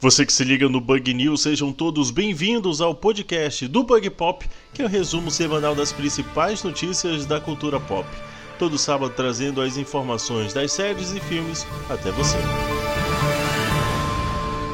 Você que se liga no Bug News, sejam todos bem-vindos ao podcast do Bug Pop, que é o resumo semanal das principais notícias da cultura pop. Todo sábado trazendo as informações das séries e filmes até você.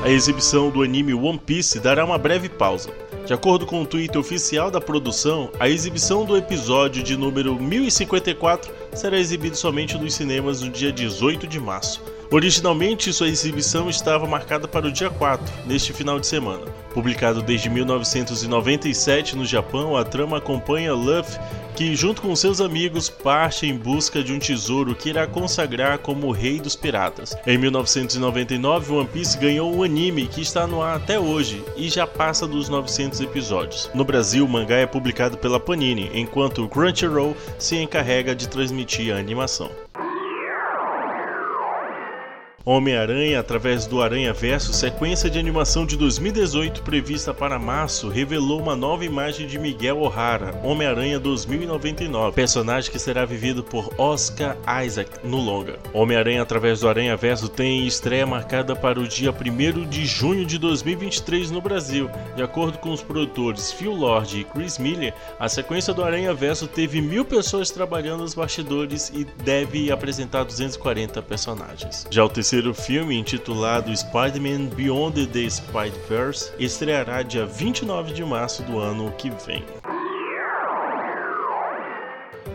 A exibição do anime One Piece dará uma breve pausa. De acordo com o tweet oficial da produção, a exibição do episódio de número 1054 será exibido somente nos cinemas no dia 18 de março. Originalmente, sua exibição estava marcada para o dia 4, neste final de semana. Publicado desde 1997 no Japão, a trama acompanha Luffy, que, junto com seus amigos, parte em busca de um tesouro que irá consagrar como o Rei dos Piratas. Em 1999, One Piece ganhou um anime que está no ar até hoje e já passa dos 900 episódios. No Brasil, o mangá é publicado pela Panini, enquanto o Crunchyroll se encarrega de transmitir a animação. Homem-Aranha, através do Aranha Verso, sequência de animação de 2018 prevista para março, revelou uma nova imagem de Miguel O'Hara, Homem-Aranha 2099, personagem que será vivido por Oscar Isaac no longa. Homem-Aranha, através do Aranha Verso, tem estreia marcada para o dia 1 de junho de 2023 no Brasil. De acordo com os produtores Phil Lord e Chris Miller, a sequência do Aranha Verso teve mil pessoas trabalhando nos bastidores e deve apresentar 240 personagens. Já o terceiro terceiro filme, intitulado Spider-Man Beyond the Spider-Verse, estreará dia 29 de março do ano que vem.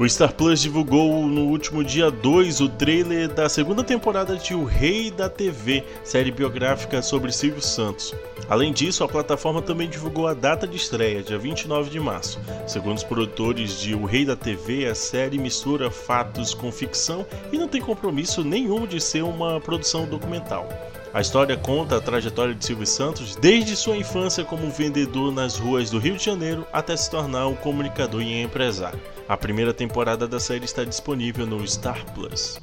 O Star Plus divulgou no último dia 2 o trailer da segunda temporada de O Rei da TV, série biográfica sobre Silvio Santos. Além disso, a plataforma também divulgou a data de estreia, dia 29 de março. Segundo os produtores de O Rei da TV, a série mistura fatos com ficção e não tem compromisso nenhum de ser uma produção documental. A história conta a trajetória de Silvio Santos desde sua infância como vendedor nas ruas do Rio de Janeiro até se tornar um comunicador e empresário. A primeira temporada da série está disponível no Star Plus.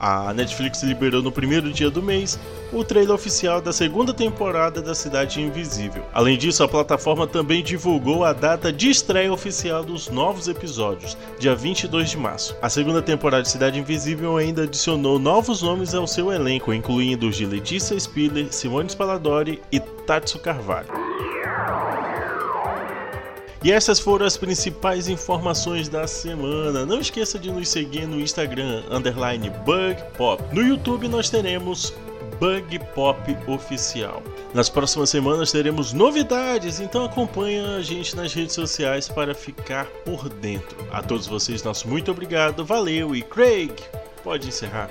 A Netflix liberou no primeiro dia do mês o trailer oficial da segunda temporada da Cidade Invisível. Além disso, a plataforma também divulgou a data de estreia oficial dos novos episódios, dia 22 de março. A segunda temporada de Cidade Invisível ainda adicionou novos nomes ao seu elenco, incluindo os de Letícia Spiller, Simone Spalladori e Tatsu Carvalho. E essas foram as principais informações da semana. Não esqueça de nos seguir no Instagram, underline BugPop. No YouTube nós teremos Bug Pop Oficial. Nas próximas semanas teremos novidades, então acompanhe a gente nas redes sociais para ficar por dentro. A todos vocês, nosso muito obrigado, valeu e Craig, pode encerrar.